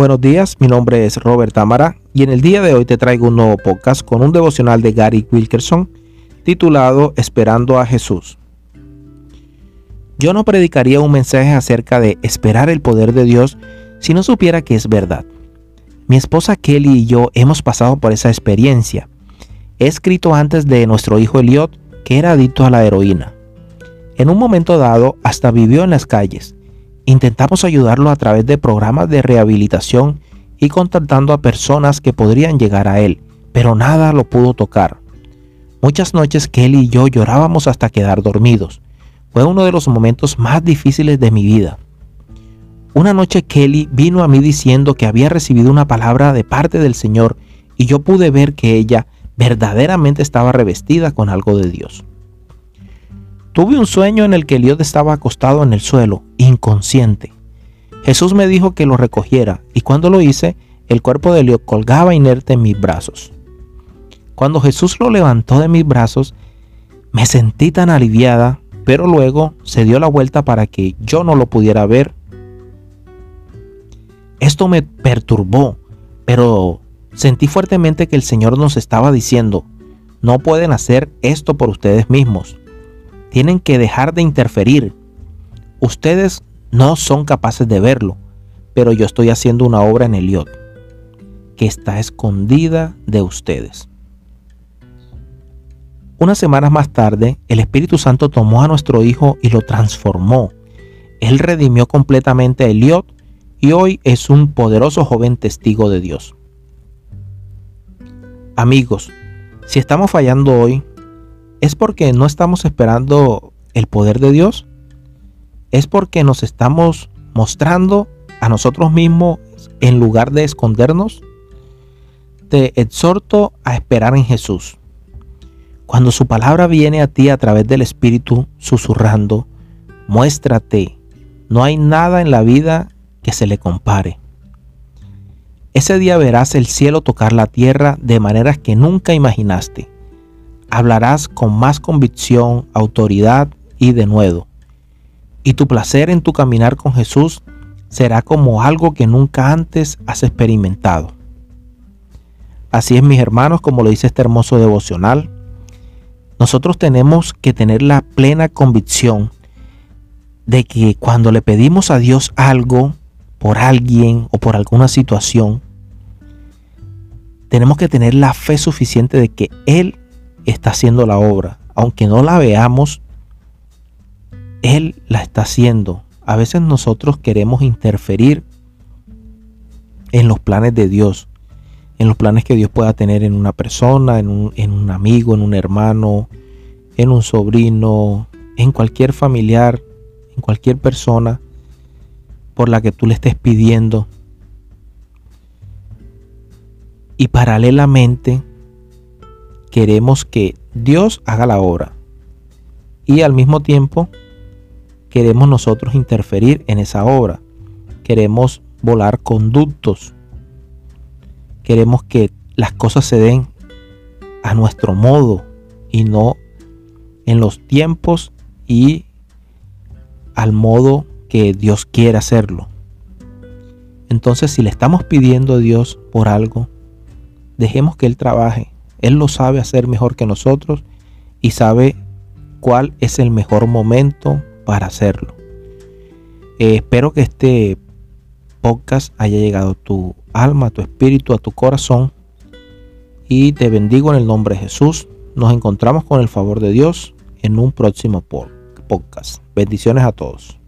Buenos días, mi nombre es Robert Tamara y en el día de hoy te traigo un nuevo podcast con un devocional de Gary Wilkerson titulado Esperando a Jesús. Yo no predicaría un mensaje acerca de esperar el poder de Dios si no supiera que es verdad. Mi esposa Kelly y yo hemos pasado por esa experiencia. He escrito antes de nuestro hijo Eliot que era adicto a la heroína. En un momento dado hasta vivió en las calles Intentamos ayudarlo a través de programas de rehabilitación y contactando a personas que podrían llegar a él, pero nada lo pudo tocar. Muchas noches Kelly y yo llorábamos hasta quedar dormidos. Fue uno de los momentos más difíciles de mi vida. Una noche Kelly vino a mí diciendo que había recibido una palabra de parte del Señor y yo pude ver que ella verdaderamente estaba revestida con algo de Dios. Tuve un sueño en el que Eliot estaba acostado en el suelo, inconsciente. Jesús me dijo que lo recogiera y cuando lo hice, el cuerpo de Eliot colgaba inerte en mis brazos. Cuando Jesús lo levantó de mis brazos, me sentí tan aliviada, pero luego se dio la vuelta para que yo no lo pudiera ver. Esto me perturbó, pero sentí fuertemente que el Señor nos estaba diciendo, no pueden hacer esto por ustedes mismos tienen que dejar de interferir. Ustedes no son capaces de verlo, pero yo estoy haciendo una obra en Eliot que está escondida de ustedes. Unas semanas más tarde, el Espíritu Santo tomó a nuestro hijo y lo transformó. Él redimió completamente a Eliot y hoy es un poderoso joven testigo de Dios. Amigos, si estamos fallando hoy, ¿Es porque no estamos esperando el poder de Dios? ¿Es porque nos estamos mostrando a nosotros mismos en lugar de escondernos? Te exhorto a esperar en Jesús. Cuando su palabra viene a ti a través del Espíritu susurrando, muéstrate. No hay nada en la vida que se le compare. Ese día verás el cielo tocar la tierra de maneras que nunca imaginaste hablarás con más convicción, autoridad y denuedo. Y tu placer en tu caminar con Jesús será como algo que nunca antes has experimentado. Así es, mis hermanos, como lo dice este hermoso devocional. Nosotros tenemos que tener la plena convicción de que cuando le pedimos a Dios algo por alguien o por alguna situación, tenemos que tener la fe suficiente de que Él está haciendo la obra. Aunque no la veamos, Él la está haciendo. A veces nosotros queremos interferir en los planes de Dios, en los planes que Dios pueda tener en una persona, en un, amigo, en un hermano, en un sobrino, en cualquier familiar, en cualquier persona por la que tú le estés pidiendo. Y paralelamente queremos que Dios haga la obra y al mismo tiempo queremos nosotros interferir en esa obra. Queremos volar conductos. Queremos que las cosas se den a nuestro modo y no en los tiempos y al modo que Dios quiere hacerlo. Entonces si le estamos pidiendo a Dios por algo, dejemos que Él trabaje él lo sabe hacer mejor que nosotros y sabe cuál es el mejor momento para hacerlo. Eh, espero que este podcast haya llegado a tu alma, a tu espíritu, a tu corazón. Y te bendigo en el nombre de Jesús. Nos encontramos con el favor de Dios en un próximo podcast. Bendiciones a todos.